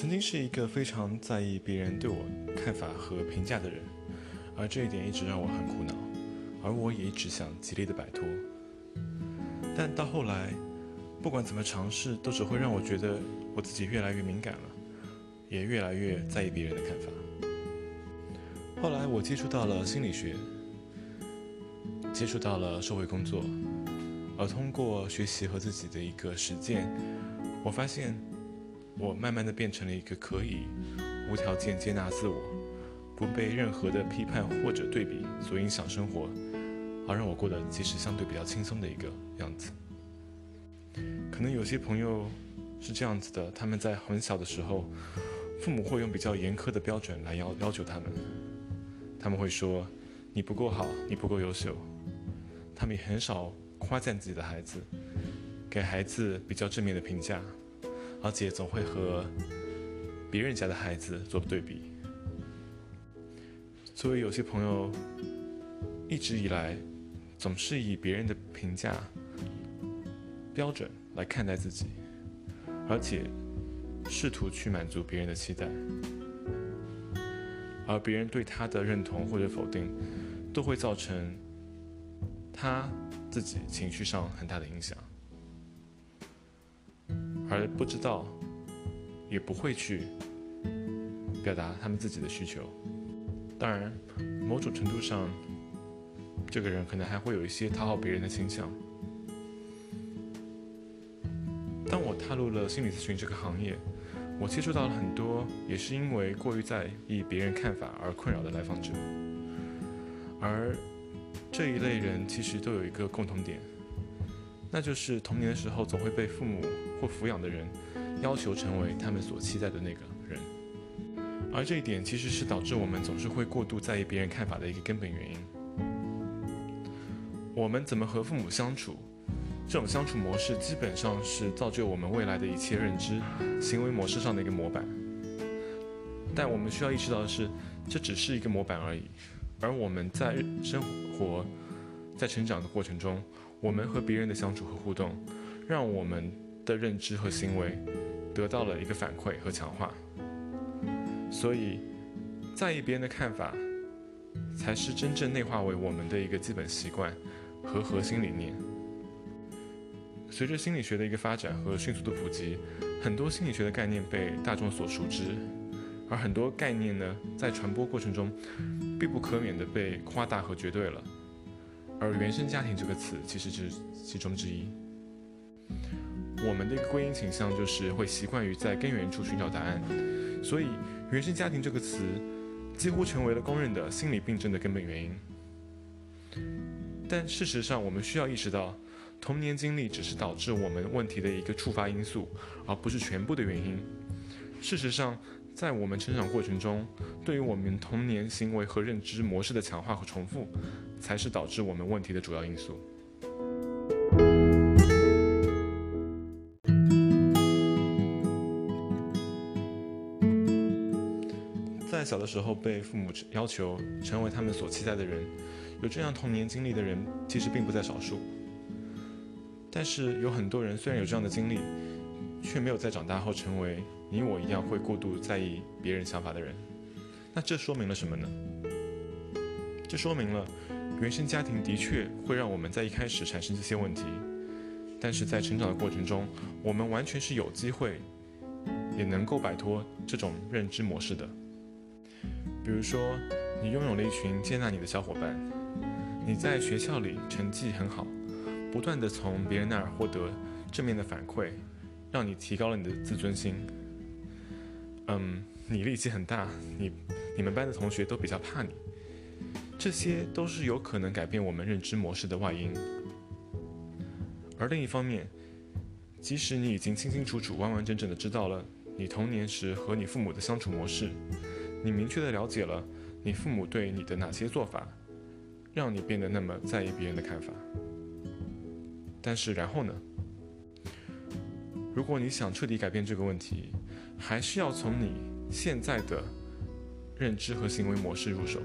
曾经是一个非常在意别人对我看法和评价的人，而这一点一直让我很苦恼，而我也一直想极力的摆脱。但到后来，不管怎么尝试，都只会让我觉得我自己越来越敏感了，也越来越在意别人的看法。后来我接触到了心理学，接触到了社会工作，而通过学习和自己的一个实践，我发现我慢慢的变成了一个可以无条件接纳自我，不被任何的批判或者对比所影响生活，而让我过得其实相对比较轻松的一个样子。可能有些朋友是这样子的，他们在很小的时候，父母会用比较严苛的标准来要要求他们。他们会说你不够好，你不够优秀。他们也很少夸赞自己的孩子，给孩子比较正面的评价，而且总会和别人家的孩子做对比。所以有些朋友一直以来总是以别人的评价标准来看待自己，而且试图去满足别人的期待。而别人对他的认同或者否定，都会造成他自己情绪上很大的影响，而不知道，也不会去表达他们自己的需求。当然，某种程度上，这个人可能还会有一些讨好别人的倾向。当我踏入了心理咨询这个行业。我接触到了很多，也是因为过于在意别人看法而困扰的来访者，而这一类人其实都有一个共同点，那就是童年的时候总会被父母或抚养的人要求成为他们所期待的那个人，而这一点其实是导致我们总是会过度在意别人看法的一个根本原因。我们怎么和父母相处？这种相处模式基本上是造就我们未来的一切认知、行为模式上的一个模板。但我们需要意识到的是，这只是一个模板而已。而我们在生活、在成长的过程中，我们和别人的相处和互动，让我们的认知和行为得到了一个反馈和强化。所以，在意别人的看法，才是真正内化为我们的一个基本习惯和核心理念。随着心理学的一个发展和迅速的普及，很多心理学的概念被大众所熟知，而很多概念呢，在传播过程中必不可免的被夸大和绝对了。而原生家庭这个词其实是其中之一。我们的一个归因倾向就是会习惯于在根源处寻找答案，所以原生家庭这个词几乎成为了公认的心理病症的根本原因。但事实上，我们需要意识到。童年经历只是导致我们问题的一个触发因素，而不是全部的原因。事实上，在我们成长过程中，对于我们童年行为和认知模式的强化和重复，才是导致我们问题的主要因素。在小的时候被父母要求成为他们所期待的人，有这样童年经历的人，其实并不在少数。但是有很多人虽然有这样的经历，却没有在长大后成为你我一样会过度在意别人想法的人。那这说明了什么呢？这说明了原生家庭的确会让我们在一开始产生这些问题，但是在成长的过程中，我们完全是有机会，也能够摆脱这种认知模式的。比如说，你拥有了一群接纳你的小伙伴，你在学校里成绩很好。不断的从别人那儿获得正面的反馈，让你提高了你的自尊心。嗯，你力气很大，你你们班的同学都比较怕你，这些都是有可能改变我们认知模式的外因。而另一方面，即使你已经清清楚楚、完完整整的知道了你童年时和你父母的相处模式，你明确的了解了你父母对你的哪些做法，让你变得那么在意别人的看法。但是然后呢？如果你想彻底改变这个问题，还是要从你现在的认知和行为模式入手。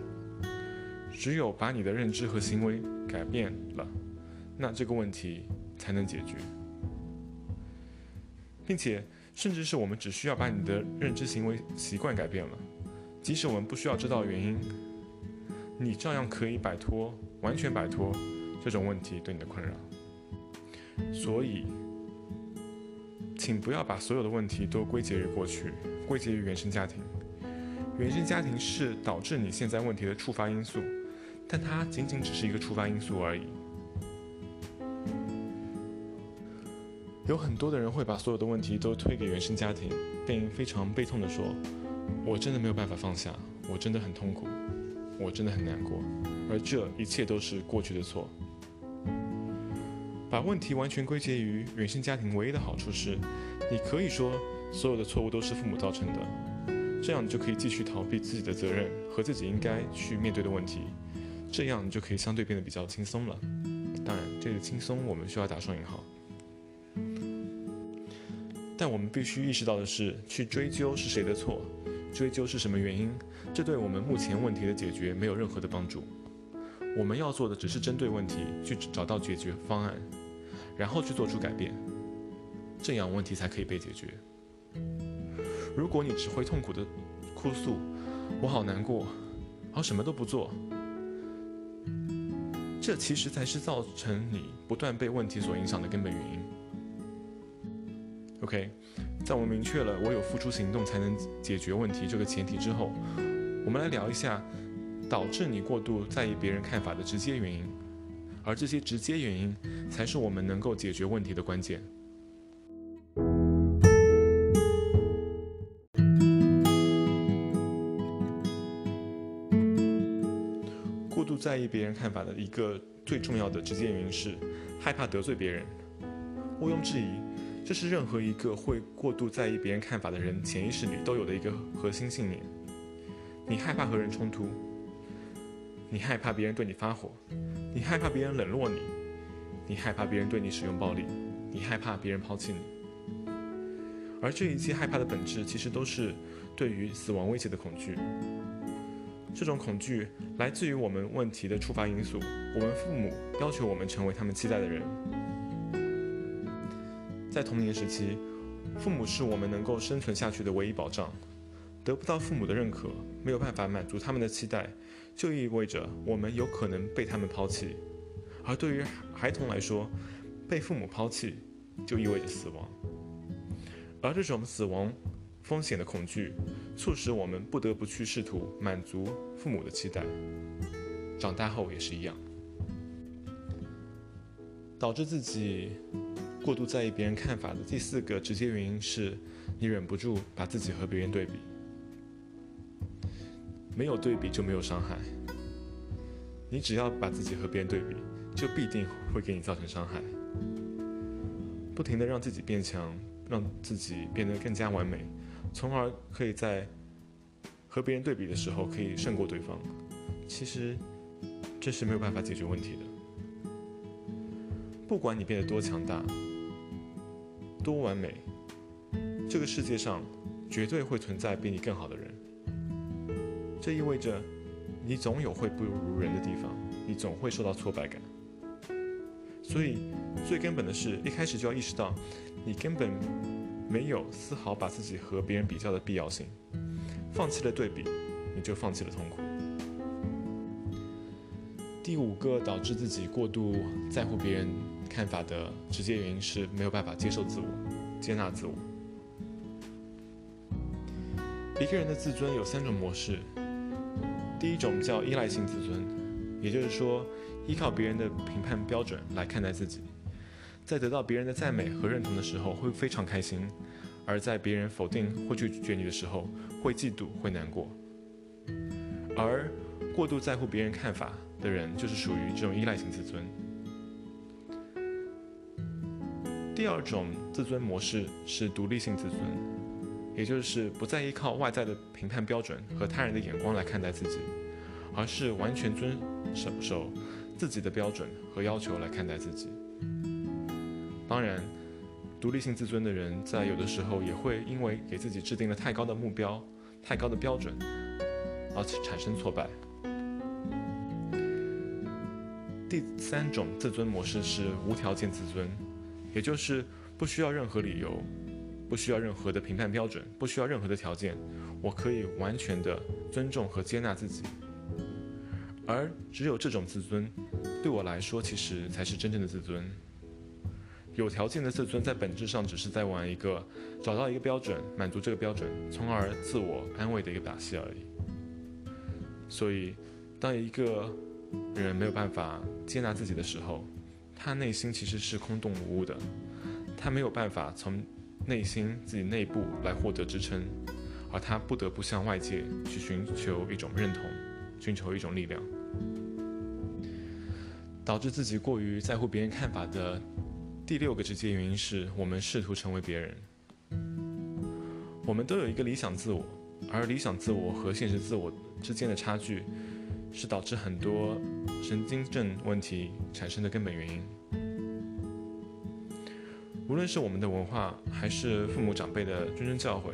只有把你的认知和行为改变了，那这个问题才能解决。并且甚至是我们只需要把你的认知行为习惯改变了，即使我们不需要知道原因，你照样可以摆脱，完全摆脱这种问题对你的困扰。所以，请不要把所有的问题都归结于过去，归结于原生家庭。原生家庭是导致你现在问题的触发因素，但它仅仅只是一个触发因素而已。有很多的人会把所有的问题都推给原生家庭，并非常悲痛地说：“我真的没有办法放下，我真的很痛苦，我真的很难过。”而这一切都是过去的错。把问题完全归结于原生家庭，唯一的好处是，你可以说所有的错误都是父母造成的，这样你就可以继续逃避自己的责任和自己应该去面对的问题，这样你就可以相对变得比较轻松了。当然，这个轻松我们需要打双引号。但我们必须意识到的是，去追究是谁的错，追究是什么原因，这对我们目前问题的解决没有任何的帮助。我们要做的只是针对问题去找到解决方案。然后去做出改变，这样问题才可以被解决。如果你只会痛苦的哭诉，我好难过，然后什么都不做，这其实才是造成你不断被问题所影响的根本原因。OK，在我们明确了我有付出行动才能解决问题这个前提之后，我们来聊一下导致你过度在意别人看法的直接原因。而这些直接原因，才是我们能够解决问题的关键。过度在意别人看法的一个最重要的直接原因是害怕得罪别人。毋庸置疑，这是任何一个会过度在意别人看法的人潜意识里都有的一个核心信念。你害怕和人冲突，你害怕别人对你发火。你害怕别人冷落你，你害怕别人对你使用暴力，你害怕别人抛弃你，而这一切害怕的本质，其实都是对于死亡威胁的恐惧。这种恐惧来自于我们问题的触发因素：我们父母要求我们成为他们期待的人。在童年时期，父母是我们能够生存下去的唯一保障。得不到父母的认可，没有办法满足他们的期待。就意味着我们有可能被他们抛弃，而对于孩童来说，被父母抛弃就意味着死亡。而这种死亡风险的恐惧，促使我们不得不去试图满足父母的期待。长大后也是一样，导致自己过度在意别人看法的第四个直接原因是，你忍不住把自己和别人对比。没有对比就没有伤害。你只要把自己和别人对比，就必定会给你造成伤害。不停的让自己变强，让自己变得更加完美，从而可以在和别人对比的时候可以胜过对方。其实这是没有办法解决问题的。不管你变得多强大、多完美，这个世界上绝对会存在比你更好的人。这意味着，你总有会不如人的地方，你总会受到挫败感。所以，最根本的是一开始就要意识到，你根本没有丝毫把自己和别人比较的必要性。放弃了对比，你就放弃了痛苦。第五个导致自己过度在乎别人看法的直接原因是没有办法接受自我、接纳自我。一个人的自尊有三种模式。第一种叫依赖性自尊，也就是说，依靠别人的评判标准来看待自己，在得到别人的赞美和认同的时候会非常开心，而在别人否定或拒绝你的时候会嫉妒会难过。而过度在乎别人看法的人就是属于这种依赖性自尊。第二种自尊模式是独立性自尊。也就是不再依靠外在的评判标准和他人的眼光来看待自己，而是完全遵守守自己的标准和要求来看待自己。当然，独立性自尊的人在有的时候也会因为给自己制定了太高的目标、太高的标准，而产生挫败。第三种自尊模式是无条件自尊，也就是不需要任何理由。不需要任何的评判标准，不需要任何的条件，我可以完全的尊重和接纳自己。而只有这种自尊，对我来说，其实才是真正的自尊。有条件的自尊，在本质上只是在玩一个找到一个标准，满足这个标准，从而自我安慰的一个把戏而已。所以，当一个人没有办法接纳自己的时候，他内心其实是空洞无物的，他没有办法从内心自己内部来获得支撑，而他不得不向外界去寻求一种认同。寻求一种力量，导致自己过于在乎别人看法的第六个直接原因是我们试图成为别人。我们都有一个理想自我，而理想自我和现实自我之间的差距，是导致很多神经症问题产生的根本原因。无论是我们的文化，还是父母长辈的谆谆教诲，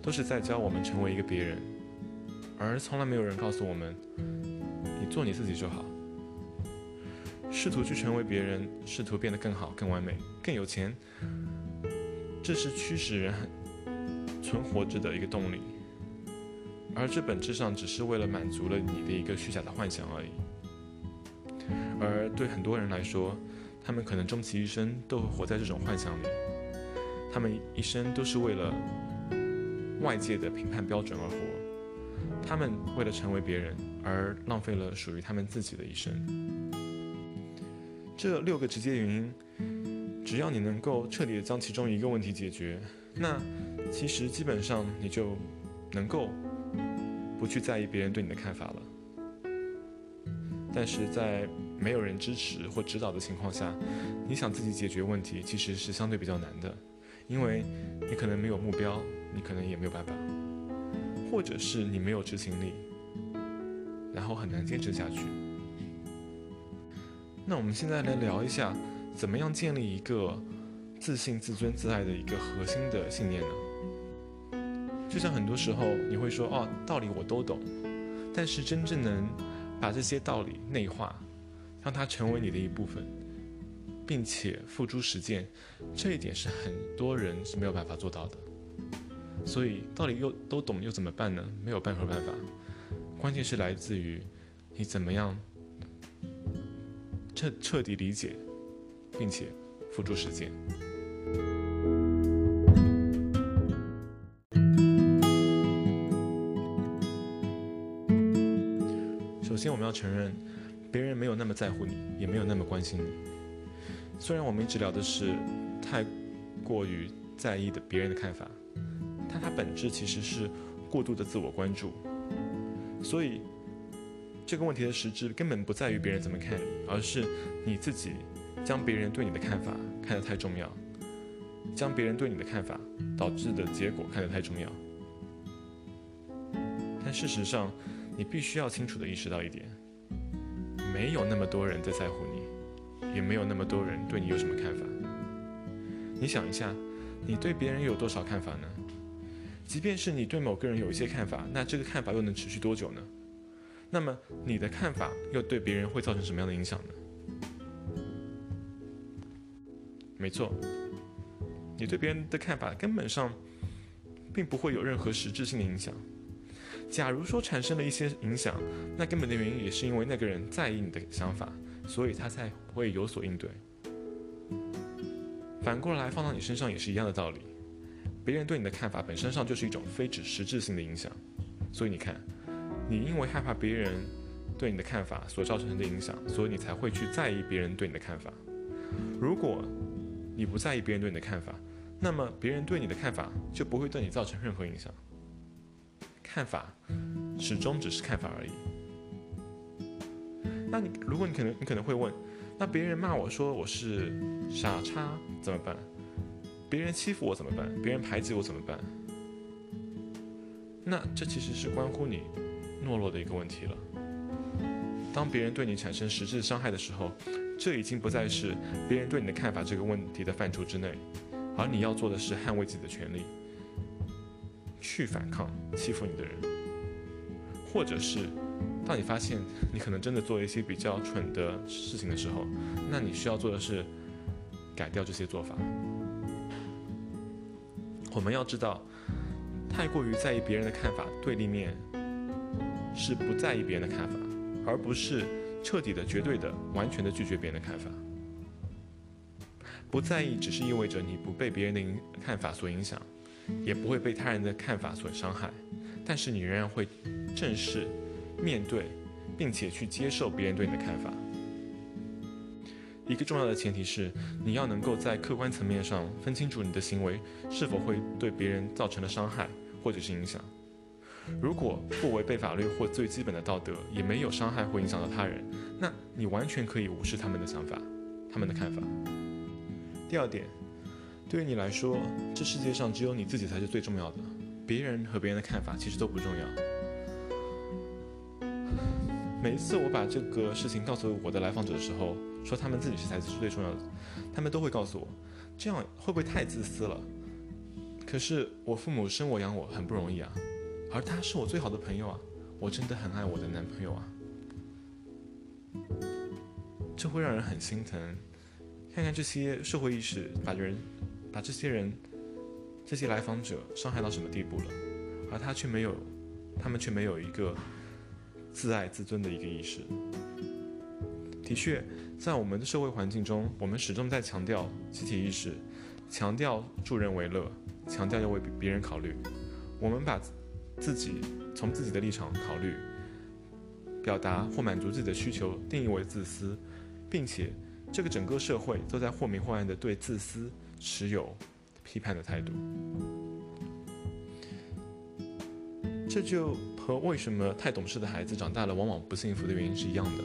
都是在教我们成为一个别人。而从来没有人告诉我们，你做你自己就好。试图去成为别人，试图变得更好、更完美、更有钱，这是驱使人存活着的一个动力。而这本质上只是为了满足了你的一个虚假的幻想而已。而对很多人来说，他们可能终其一生都会活在这种幻想里，他们一生都是为了外界的评判标准而活。他们为了成为别人而浪费了属于他们自己的一生。这六个直接原因，只要你能够彻底的将其中一个问题解决，那其实基本上你就能够不去在意别人对你的看法了。但是在没有人支持或指导的情况下，你想自己解决问题其实是相对比较难的，因为你可能没有目标，你可能也没有办法。或者是你没有执行力，然后很难坚持下去。那我们现在来聊一下，怎么样建立一个自信、自尊、自爱的一个核心的信念呢？就像很多时候你会说，哦，道理我都懂，但是真正能把这些道理内化，让它成为你的一部分，并且付诸实践，这一点是很多人是没有办法做到的。所以，到底又都懂又怎么办呢？没有任何办法，关键是来自于你怎么样彻彻底理解，并且付诸实践。首先，我们要承认，别人没有那么在乎你，也没有那么关心你。虽然我们一直聊的是太过于在意的别人的看法。但它本质其实是过度的自我关注，所以这个问题的实质根本不在于别人怎么看你，而是你自己将别人对你的看法看得太重要，将别人对你的看法导致的结果看得太重要。但事实上，你必须要清楚的意识到一点：没有那么多人在在乎你，也没有那么多人对你有什么看法。你想一下，你对别人有多少看法呢？即便是你对某个人有一些看法，那这个看法又能持续多久呢？那么你的看法又对别人会造成什么样的影响呢？没错，你对别人的看法根本上并不会有任何实质性的影响。假如说产生了一些影响，那根本的原因也是因为那个人在意你的想法，所以他才会有所应对。反过来放到你身上也是一样的道理。别人对你的看法本身上就是一种非指实质性的影响，所以你看，你因为害怕别人对你的看法所造成的影响，所以你才会去在意别人对你的看法。如果你不在意别人对你的看法，那么别人对你的看法就不会对你造成任何影响。看法始终只是看法而已。那你如果你可能你可能会问，那别人骂我说我是傻叉怎么办？别人欺负我怎么办？别人排挤我怎么办？那这其实是关乎你懦弱的一个问题了。当别人对你产生实质伤害的时候，这已经不再是别人对你的看法这个问题的范畴之内，而你要做的是捍卫自己的权利，去反抗欺负你的人，或者是当你发现你可能真的做一些比较蠢的事情的时候，那你需要做的是改掉这些做法。我们要知道，太过于在意别人的看法，对立面是不在意别人的看法，而不是彻底的、绝对的、完全的拒绝别人的看法。不在意只是意味着你不被别人的影看法所影响，也不会被他人的看法所伤害，但是你仍然会正视、面对，并且去接受别人对你的看法。一个重要的前提是，你要能够在客观层面上分清楚你的行为是否会对别人造成了伤害或者是影响。如果不违背法律或最基本的道德，也没有伤害或影响到他人，那你完全可以无视他们的想法、他们的看法。第二点，对于你来说，这世界上只有你自己才是最重要的，别人和别人的看法其实都不重要。每一次我把这个事情告诉我的来访者的时候，说他们自己是才是最重要的，他们都会告诉我，这样会不会太自私了？可是我父母生我养我很不容易啊，而他是我最好的朋友啊，我真的很爱我的男朋友啊，这会让人很心疼。看看这些社会意识把人，把这些人，这些来访者伤害到什么地步了，而他却没有，他们却没有一个自爱自尊的一个意识。的确，在我们的社会环境中，我们始终在强调集体意识，强调助人为乐，强调要为别人考虑。我们把自己从自己的立场考虑，表达或满足自己的需求定义为自私，并且。这个整个社会都在或明或暗地对自私持有批判的态度，这就和为什么太懂事的孩子长大了往往不幸福的原因是一样的。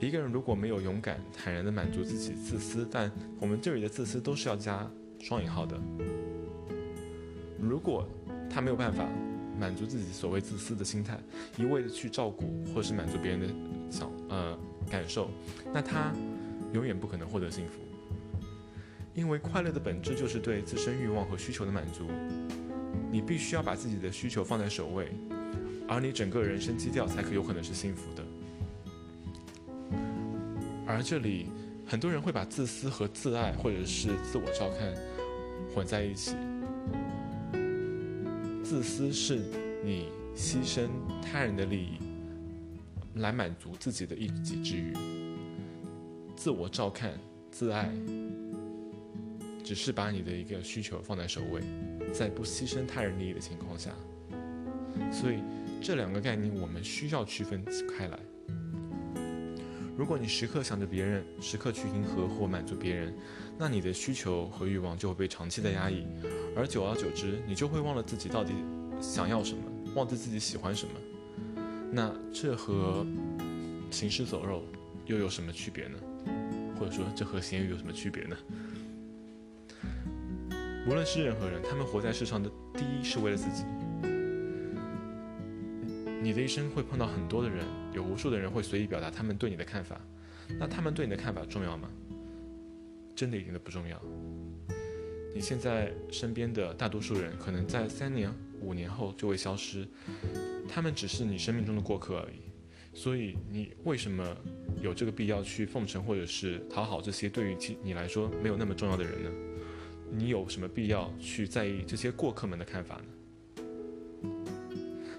一个人如果没有勇敢坦然地满足自己自私，但我们这里的自私都是要加双引号的。如果他没有办法满足自己所谓自私的心态，一味的去照顾或是满足别人的想呃感受，那他。永远不可能获得幸福，因为快乐的本质就是对自身欲望和需求的满足。你必须要把自己的需求放在首位，而你整个人生基调才可有可能是幸福的。而这里很多人会把自私和自爱或者是自我照看混在一起。自私是你牺牲他人的利益来满足自己的一己之欲。自我照看、自爱，只是把你的一个需求放在首位，在不牺牲他人利益的情况下，所以这两个概念我们需要区分开来。如果你时刻想着别人，时刻去迎合或满足别人，那你的需求和欲望就会被长期的压抑，而久而久之，你就会忘了自己到底想要什么，忘记自己喜欢什么。那这和行尸走肉又有什么区别呢？或者说，这和咸鱼有什么区别呢？无论是任何人，他们活在世上的第一是为了自己。你的一生会碰到很多的人，有无数的人会随意表达他们对你的看法。那他们对你的看法重要吗？真的一点都不重要。你现在身边的大多数人，可能在三年、五年后就会消失，他们只是你生命中的过客而已。所以，你为什么有这个必要去奉承或者是讨好这些对于其你来说没有那么重要的人呢？你有什么必要去在意这些过客们的看法呢？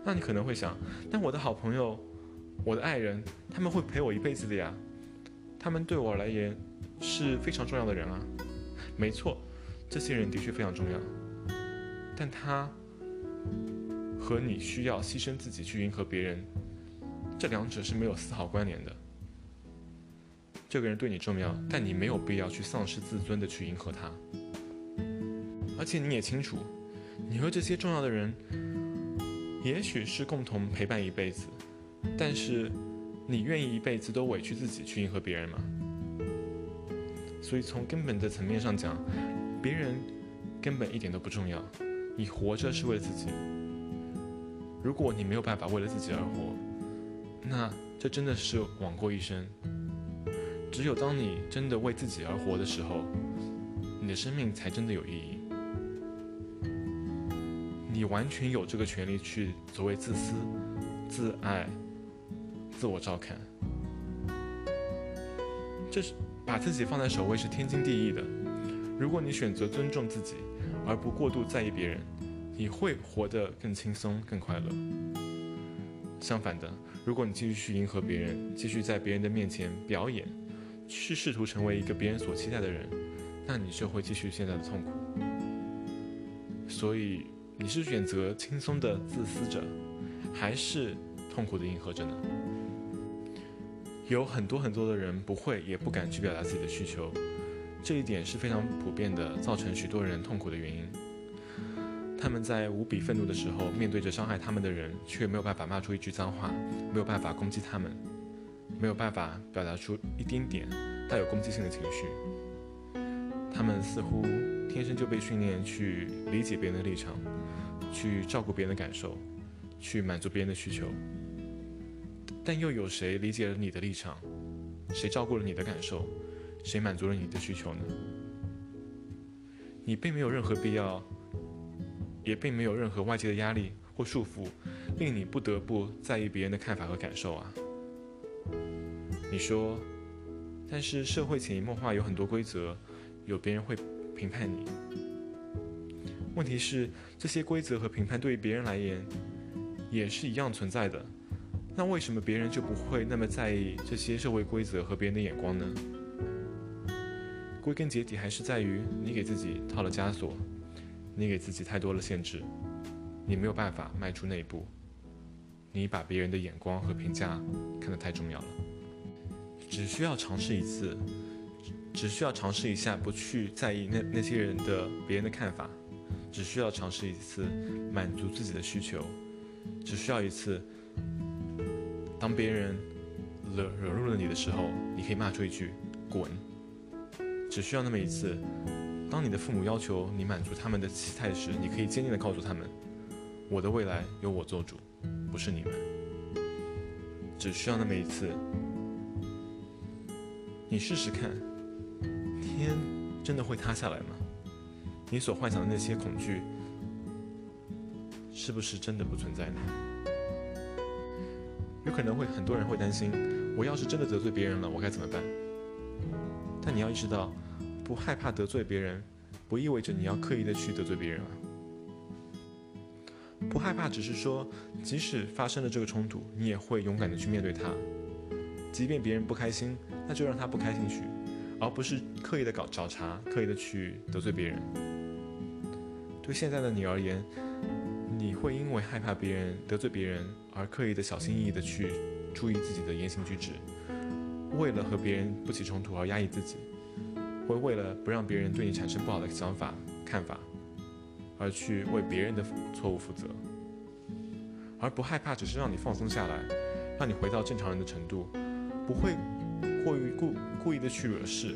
那你可能会想，但我的好朋友、我的爱人，他们会陪我一辈子的呀，他们对我而言是非常重要的人啊。没错，这些人的确非常重要，但他和你需要牺牲自己去迎合别人。这两者是没有丝毫关联的。这个人对你重要，但你没有必要去丧失自尊的去迎合他。而且你也清楚，你和这些重要的人，也许是共同陪伴一辈子，但是你愿意一辈子都委屈自己去迎合别人吗？所以从根本的层面上讲，别人根本一点都不重要。你活着是为了自己。如果你没有办法为了自己而活，那这真的是枉过一生。只有当你真的为自己而活的时候，你的生命才真的有意义。你完全有这个权利去所谓自私、自爱、自我照看。这是把自己放在首位是天经地义的。如果你选择尊重自己，而不过度在意别人，你会活得更轻松、更快乐。相反的，如果你继续去迎合别人，继续在别人的面前表演，去试图成为一个别人所期待的人，那你就会继续现在的痛苦。所以，你是选择轻松的自私者，还是痛苦的迎合者呢？有很多很多的人不会也不敢去表达自己的需求，这一点是非常普遍的，造成许多人痛苦的原因。他们在无比愤怒的时候，面对着伤害他们的人，却没有办法骂出一句脏话，没有办法攻击他们，没有办法表达出一丁点带有攻击性的情绪。他们似乎天生就被训练去理解别人的立场，去照顾别人的感受，去满足别人的需求。但又有谁理解了你的立场？谁照顾了你的感受？谁满足了你的需求呢？你并没有任何必要，也并没有任何外界的压力或束缚，令你不得不在意别人的看法和感受啊！你说，但是社会潜移默化有很多规则，有别人会评判你。问题是，这些规则和评判对于别人来言，也是一样存在的。那为什么别人就不会那么在意这些社会规则和别人的眼光呢？归根结底还是在于你给自己套了枷锁，你给自己太多了限制，你没有办法迈出那一步。你把别人的眼光和评价看得太重要了。只需要尝试一次，只需要尝试一下不去在意那那些人的别人的看法，只需要尝试一次满足自己的需求，只需要一次。当别人惹惹怒了你的时候，你可以骂出一句“滚”，只需要那么一次。当你的父母要求你满足他们的期待时，你可以坚定地告诉他们：“我的未来由我做主，不是你们。”只需要那么一次，你试试看，天真的会塌下来吗？你所幻想的那些恐惧，是不是真的不存在呢？有可能会很多人会担心，我要是真的得罪别人了，我该怎么办？但你要意识到，不害怕得罪别人，不意味着你要刻意的去得罪别人啊。不害怕只是说，即使发生了这个冲突，你也会勇敢的去面对它。即便别人不开心，那就让他不开心去，而不是刻意的搞找茬，刻意的去得罪别人。对现在的你而言。你会因为害怕别人得罪别人而刻意的小心翼翼的去注意自己的言行举止，为了和别人不起冲突而压抑自己，会为了不让别人对你产生不好的想法看法，而去为别人的错误负责，而不害怕只是让你放松下来，让你回到正常人的程度，不会过于故故意的去惹事。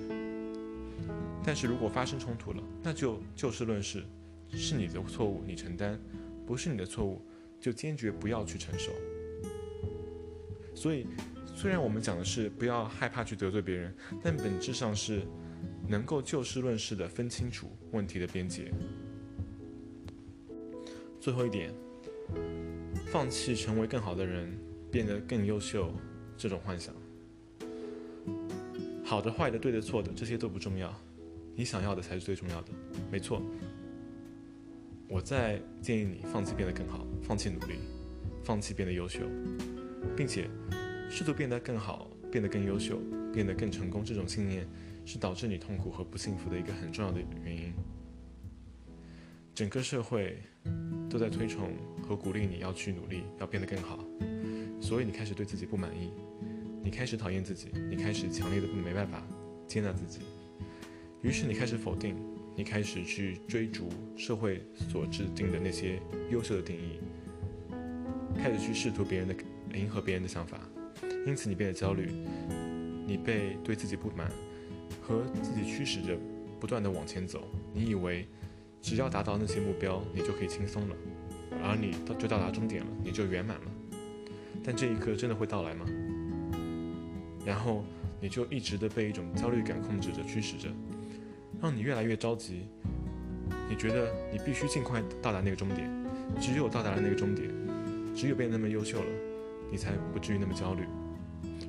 但是如果发生冲突了，那就就事论事，是你的错误，你承担。不是你的错误，就坚决不要去承受。所以，虽然我们讲的是不要害怕去得罪别人，但本质上是能够就事论事的分清楚问题的边界。最后一点，放弃成为更好的人，变得更优秀这种幻想。好的、坏的、对的、错的，这些都不重要，你想要的才是最重要的。没错。我在建议你放弃变得更好，放弃努力，放弃变得优秀，并且试图变得更好，变得更优秀，变得更成功。这种信念是导致你痛苦和不幸福的一个很重要的原因。整个社会都在推崇和鼓励你要去努力，要变得更好，所以你开始对自己不满意，你开始讨厌自己，你开始强烈的没办法接纳自己，于是你开始否定。你开始去追逐社会所制定的那些优秀的定义，开始去试图别人的迎合别人的想法，因此你变得焦虑，你被对自己不满和自己驱使着不断的往前走。你以为只要达到那些目标，你就可以轻松了，而你到就到达终点了，你就圆满了。但这一刻真的会到来吗？然后你就一直的被一种焦虑感控制着、驱使着。让你越来越着急，你觉得你必须尽快到达那个终点，只有到达了那个终点，只有变得那么优秀了，你才不至于那么焦虑。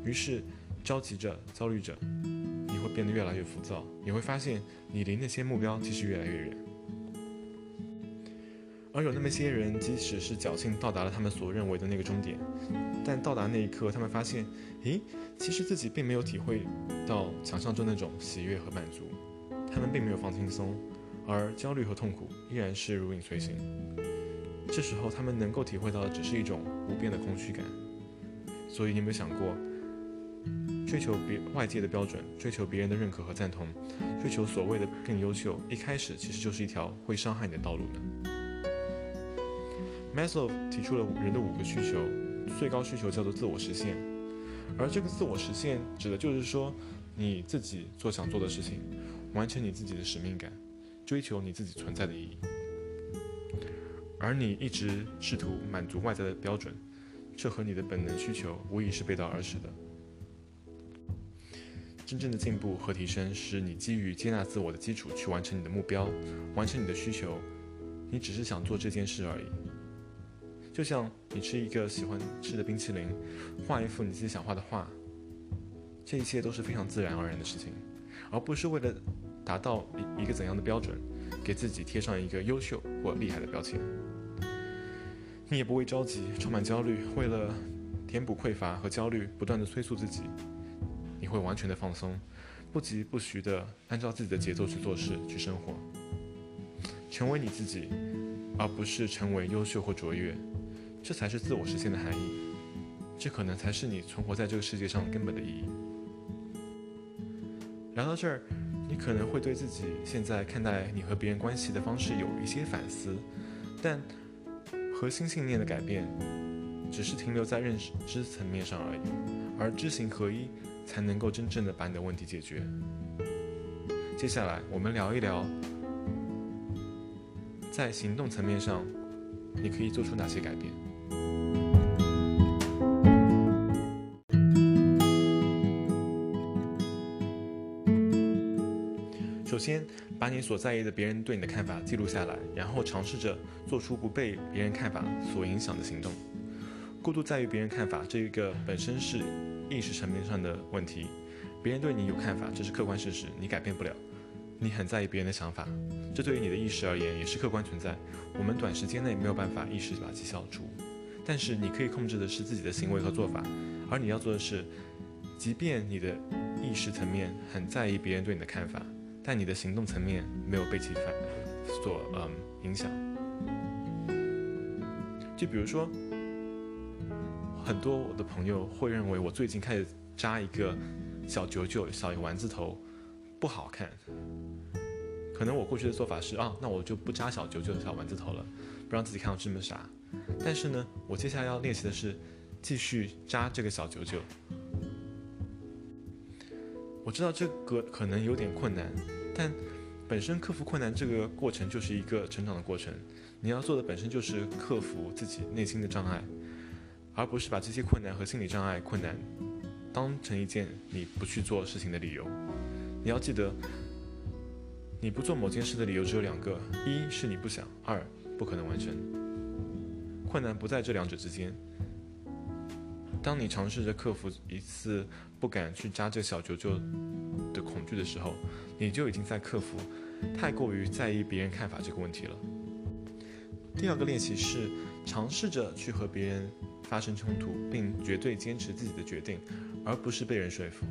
于是，着急着、焦虑着，你会变得越来越浮躁，你会发现你离那些目标其实越来越远。而有那么些人，即使是侥幸到达了他们所认为的那个终点，但到达那一刻，他们发现，咦，其实自己并没有体会到想象中那种喜悦和满足，他们并没有放轻松，而焦虑和痛苦依然是如影随形。这时候，他们能够体会到的只是一种无边的空虚感。所以，你有没有想过，追求别外界的标准，追求别人的认可和赞同，追求所谓的更优秀，一开始其实就是一条会伤害你的道路呢？Maslow 提出了人的五个需求，最高需求叫做自我实现，而这个自我实现指的就是说你自己做想做的事情，完成你自己的使命感，追求你自己存在的意义。而你一直试图满足外在的标准，这和你的本能需求无疑是背道而驰的。真正的进步和提升是你基于接纳自我的基础去完成你的目标，完成你的需求，你只是想做这件事而已。就像你吃一个喜欢吃的冰淇淋，画一幅你自己想画的画，这一切都是非常自然而然的事情，而不是为了达到一一个怎样的标准，给自己贴上一个优秀或厉害的标签。你也不会着急，充满焦虑，为了填补匮乏和焦虑，不断的催促自己。你会完全的放松，不急不徐的按照自己的节奏去做事、去生活，成为你自己，而不是成为优秀或卓越。这才是自我实现的含义，这可能才是你存活在这个世界上根本的意义。聊到这儿，你可能会对自己现在看待你和别人关系的方式有一些反思，但核心信念的改变只是停留在认知层面上而已，而知行合一才能够真正的把你的问题解决。接下来，我们聊一聊在行动层面上你可以做出哪些改变。先，把你所在意的别人对你的看法记录下来，然后尝试着做出不被别人看法所影响的行动。过度在意别人看法，这一个本身是意识层面上的问题。别人对你有看法，这是客观事实，你改变不了。你很在意别人的想法，这对于你的意识而言也是客观存在。我们短时间内没有办法一时把其消除，但是你可以控制的是自己的行为和做法。而你要做的是，即便你的意识层面很在意别人对你的看法。但你的行动层面没有被其反所嗯影响，就比如说，很多我的朋友会认为我最近开始扎一个小九九小一个丸子头不好看，可能我过去的做法是啊，那我就不扎小九九小丸子头了，不让自己看到这么傻。但是呢，我接下来要练习的是继续扎这个小九九。知道这个可能有点困难，但本身克服困难这个过程就是一个成长的过程。你要做的本身就是克服自己内心的障碍，而不是把这些困难和心理障碍、困难当成一件你不去做事情的理由。你要记得，你不做某件事的理由只有两个：一是你不想，二不可能完成。困难不在这两者之间。当你尝试着克服一次不敢去扎这小九九的恐惧的时候，你就已经在克服太过于在意别人看法这个问题了。第二个练习是尝试着去和别人发生冲突，并绝对坚持自己的决定，而不是被人说服。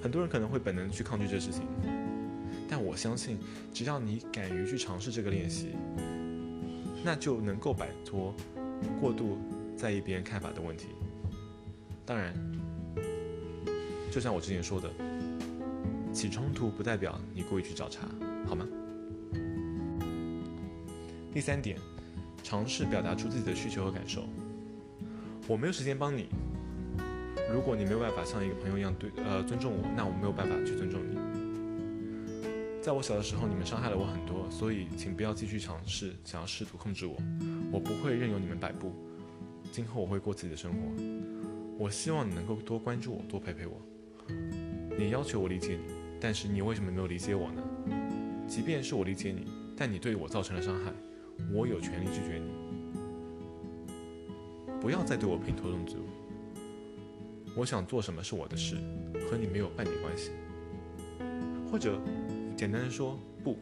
很多人可能会本能去抗拒这事情，但我相信，只要你敢于去尝试这个练习，那就能够摆脱过度。在意别人看法的问题，当然，就像我之前说的，起冲突不代表你故意去找茬，好吗？第三点，尝试表达出自己的需求和感受。我没有时间帮你，如果你没有办法像一个朋友一样对呃尊重我，那我没有办法去尊重你。在我小的时候，你们伤害了我很多，所以请不要继续尝试想要试图控制我，我不会任由你们摆布。今后我会过自己的生活，我希望你能够多关注我，多陪陪我。你要求我理解你，但是你为什么没有理解我呢？即便是我理解你，但你对我造成了伤害，我有权利拒绝你。不要再对我评头论足。我想做什么是我的事，和你没有半点关系。或者，简单的说，不。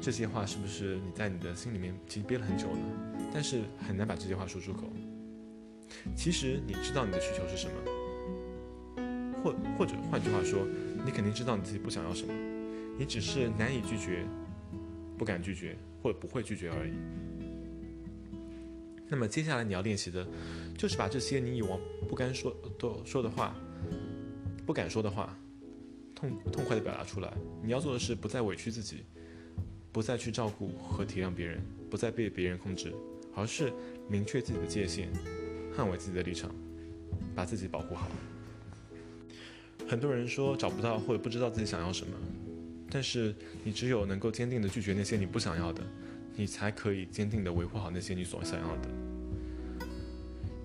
这些话是不是你在你的心里面其实憋了很久呢？但是很难把这些话说出口。其实你知道你的需求是什么，或或者换句话说，你肯定知道你自己不想要什么，你只是难以拒绝，不敢拒绝，或者不会拒绝而已。那么接下来你要练习的，就是把这些你以往不敢说的说的话，不敢说的话，痛痛快的表达出来。你要做的是不再委屈自己，不再去照顾和体谅别人，不再被别人控制，而是明确自己的界限，捍卫自己的立场，把自己保护好。很多人说找不到或者不知道自己想要什么，但是你只有能够坚定的拒绝那些你不想要的。你才可以坚定地维护好那些你所想要的，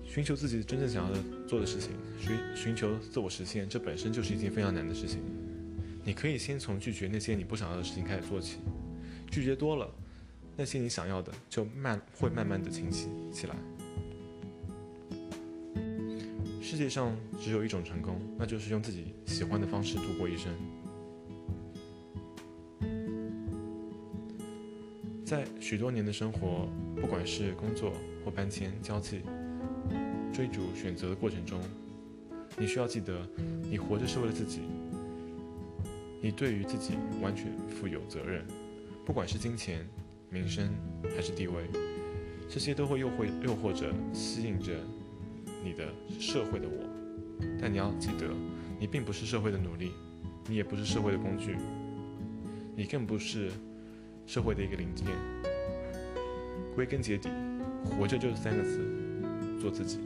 寻求自己真正想要的做的事情，寻寻求自我实现，这本身就是一件非常难的事情。你可以先从拒绝那些你不想要的事情开始做起，拒绝多了，那些你想要的就慢会慢慢的清晰起来。世界上只有一种成功，那就是用自己喜欢的方式度过一生。在许多年的生活，不管是工作或搬迁、交际、追逐、选择的过程中，你需要记得，你活着是为了自己，你对于自己完全负有责任。不管是金钱、名声还是地位，这些都会诱惑、诱惑着、吸引着你的社会的我。但你要记得，你并不是社会的奴隶，你也不是社会的工具，你更不是。社会的一个零件，归根结底，活着就是三个字：做自己。